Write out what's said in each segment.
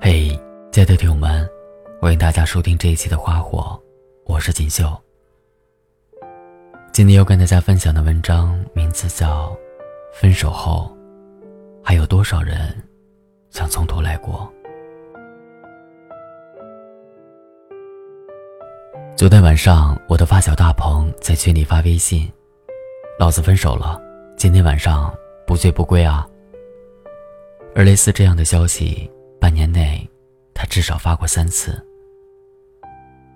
嘿，亲爱的听友们，欢迎大家收听这一期的《花火》，我是锦绣。今天要跟大家分享的文章名字叫《分手后，还有多少人想从头来过》。昨天晚上，我的发小大鹏在群里发微信：“老子分手了，今天晚上不醉不归啊！”而类似这样的消息，半年内他至少发过三次。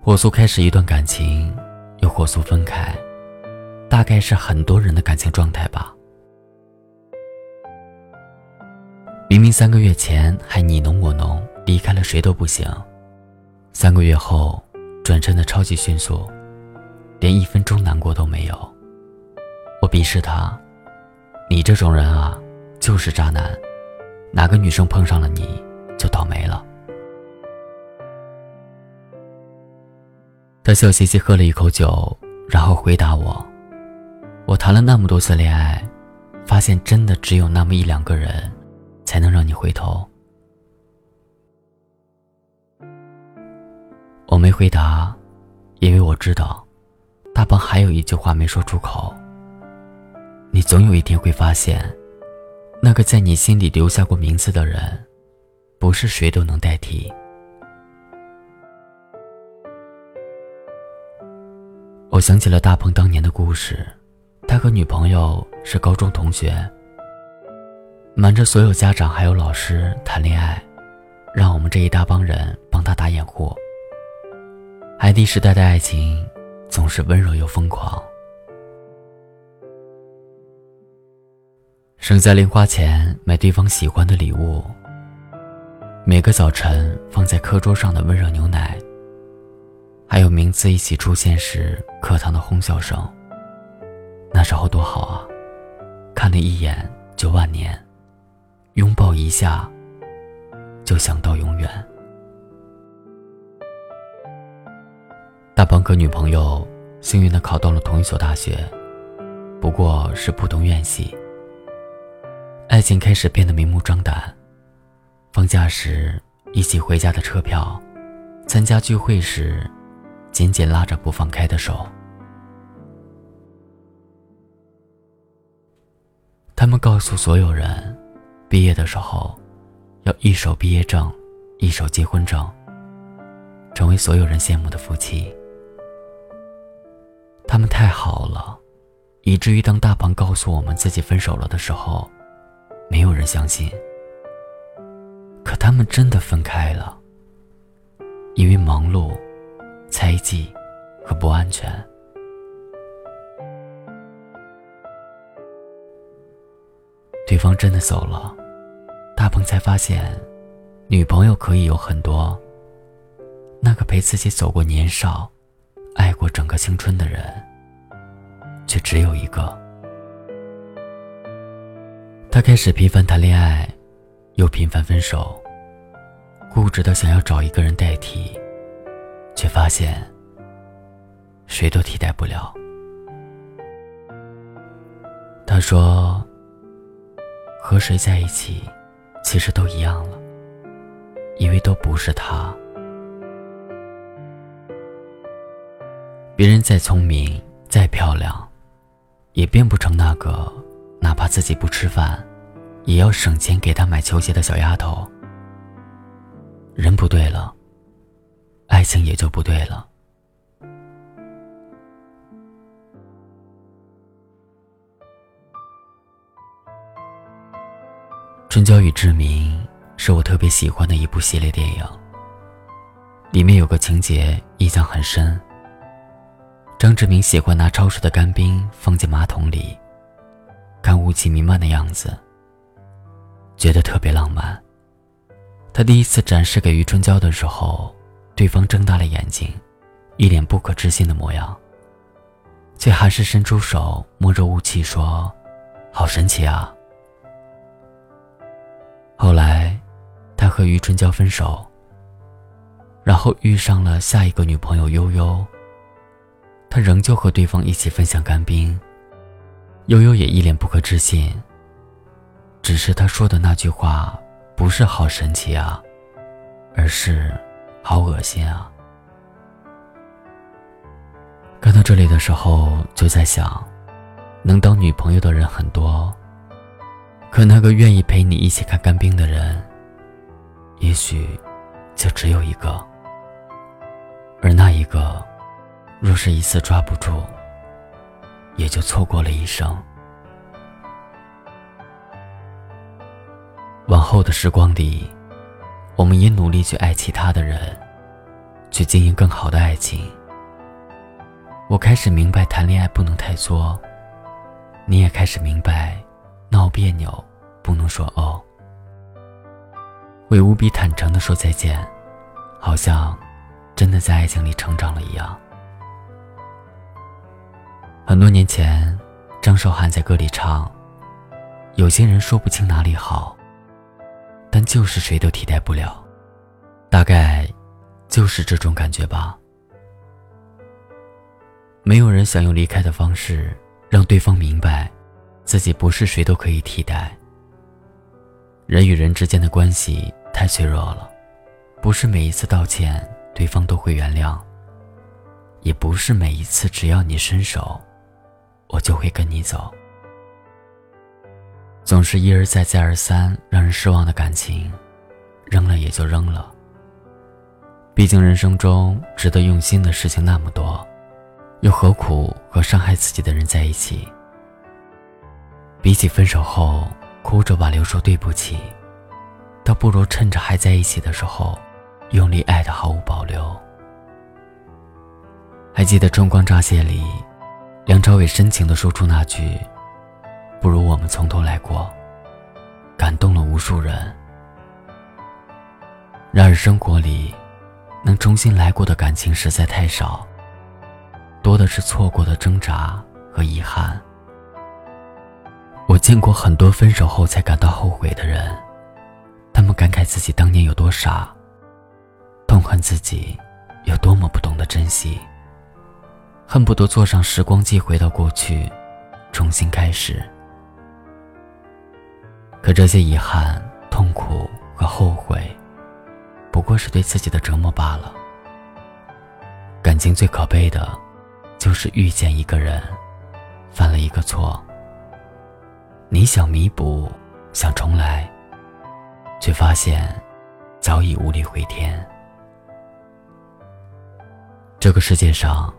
火速开始一段感情，又火速分开，大概是很多人的感情状态吧。明明三个月前还你侬我侬，离开了谁都不行，三个月后。转身的超级迅速，连一分钟难过都没有。我鄙视他，你这种人啊，就是渣男。哪个女生碰上了你就倒霉了。他笑嘻嘻喝了一口酒，然后回答我：“我谈了那么多次恋爱，发现真的只有那么一两个人，才能让你回头。”我没回答，因为我知道，大鹏还有一句话没说出口。你总有一天会发现，那个在你心里留下过名字的人，不是谁都能代替。我想起了大鹏当年的故事，他和女朋友是高中同学，瞒着所有家长还有老师谈恋爱，让我们这一大帮人帮他打掩护。海底时代的爱情总是温柔又疯狂。省下零花钱买对方喜欢的礼物。每个早晨放在课桌上的温热牛奶。还有名字一起出现时课堂的哄笑声。那时候多好啊，看了一眼就万年，拥抱一下就想到永远。大鹏和女朋友幸运的考到了同一所大学，不过是不同院系。爱情开始变得明目张胆，放假时一起回家的车票，参加聚会时紧紧拉着不放开的手。他们告诉所有人，毕业的时候要一手毕业证，一手结婚证，成为所有人羡慕的夫妻。他们太好了，以至于当大鹏告诉我们自己分手了的时候，没有人相信。可他们真的分开了，因为忙碌、猜忌和不安全。对方真的走了，大鹏才发现，女朋友可以有很多。那个陪自己走过年少。爱过整个青春的人，却只有一个。他开始频繁谈恋爱，又频繁分手，固执的想要找一个人代替，却发现谁都替代不了。他说：“和谁在一起，其实都一样了，因为都不是他。”别人再聪明、再漂亮，也变不成那个哪怕自己不吃饭，也要省钱给他买球鞋的小丫头。人不对了，爱情也就不对了。《春娇与志明》是我特别喜欢的一部系列电影，里面有个情节印象很深。张志明喜欢拿超市的干冰放进马桶里，看雾气弥漫的样子，觉得特别浪漫。他第一次展示给余春娇的时候，对方睁大了眼睛，一脸不可置信的模样，却还是伸出手摸着雾气说：“好神奇啊！”后来，他和余春娇分手，然后遇上了下一个女朋友悠悠。他仍旧和对方一起分享干冰，悠悠也一脸不可置信。只是他说的那句话不是好神奇啊，而是好恶心啊。看到这里的时候，就在想，能当女朋友的人很多，可那个愿意陪你一起看干冰的人，也许就只有一个。而那一个，若是一次抓不住，也就错过了一生。往后的时光里，我们也努力去爱其他的人，去经营更好的爱情。我开始明白，谈恋爱不能太作。你也开始明白，闹别扭不能说哦。会无比坦诚的说再见，好像真的在爱情里成长了一样。很多年前，张韶涵在歌里唱：“有些人说不清哪里好，但就是谁都替代不了。”大概就是这种感觉吧。没有人想用离开的方式让对方明白，自己不是谁都可以替代。人与人之间的关系太脆弱了，不是每一次道歉对方都会原谅，也不是每一次只要你伸手，我就会跟你走。总是一而再再而三让人失望的感情，扔了也就扔了。毕竟人生中值得用心的事情那么多。又何苦和伤害自己的人在一起？比起分手后哭着挽留说对不起，倒不如趁着还在一起的时候，用力爱的毫无保留。还记得《春光乍泄》里，梁朝伟深情的说出那句：“不如我们从头来过”，感动了无数人。然而生活里，能重新来过的感情实在太少。多的是错过的挣扎和遗憾。我见过很多分手后才感到后悔的人，他们感慨自己当年有多傻，痛恨自己有多么不懂得珍惜，恨不得坐上时光机回到过去，重新开始。可这些遗憾、痛苦和后悔，不过是对自己的折磨罢了。感情最可悲的。就是遇见一个人，犯了一个错。你想弥补，想重来，却发现早已无力回天。这个世界上，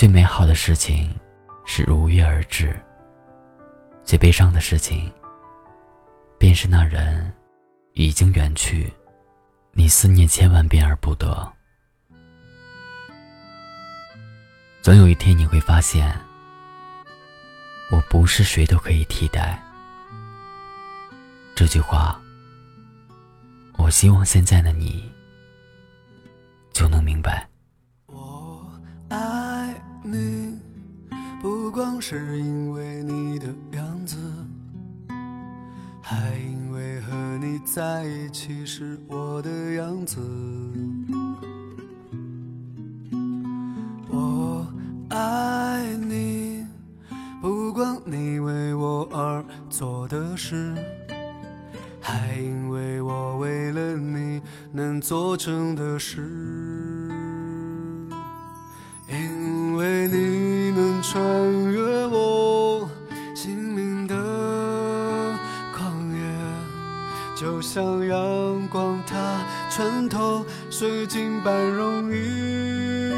最美好的事情是如约而至；最悲伤的事情，便是那人已经远去，你思念千万遍而不得。总有一天你会发现，我不是谁都可以替代。这句话，我希望现在的你就能明白。你，不光是因为你的样子，还因为和你在一起是我的样子。我爱你，不光你为我而做的事，还因为我为了你能做成的事，就像阳光它穿透水晶般容易，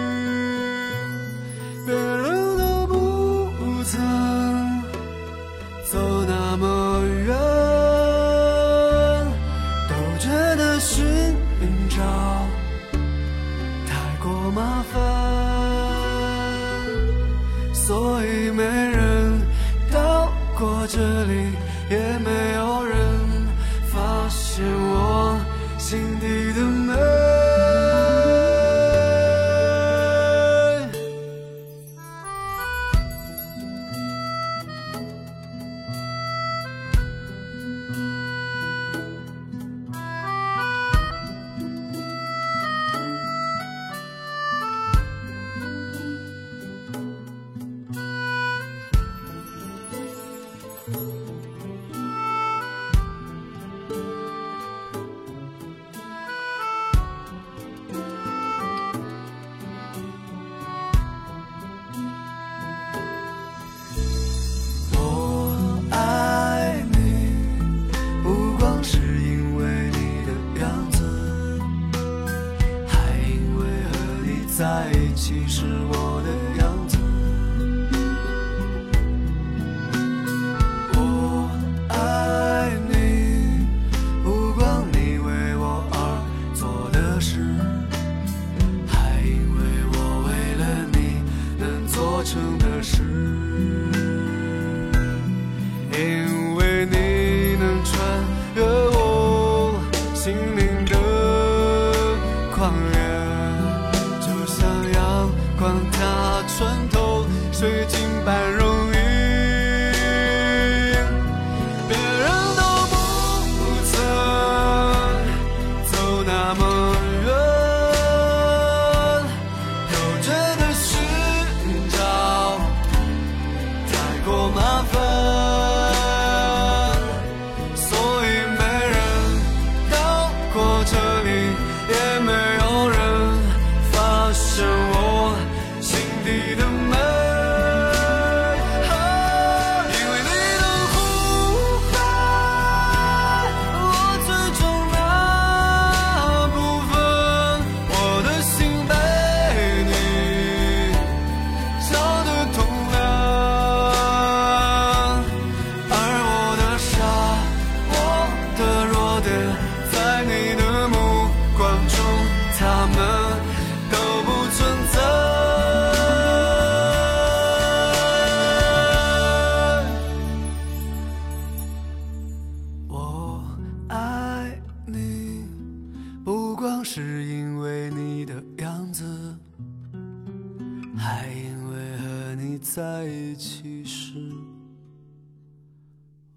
在一起时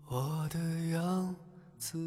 我的样子。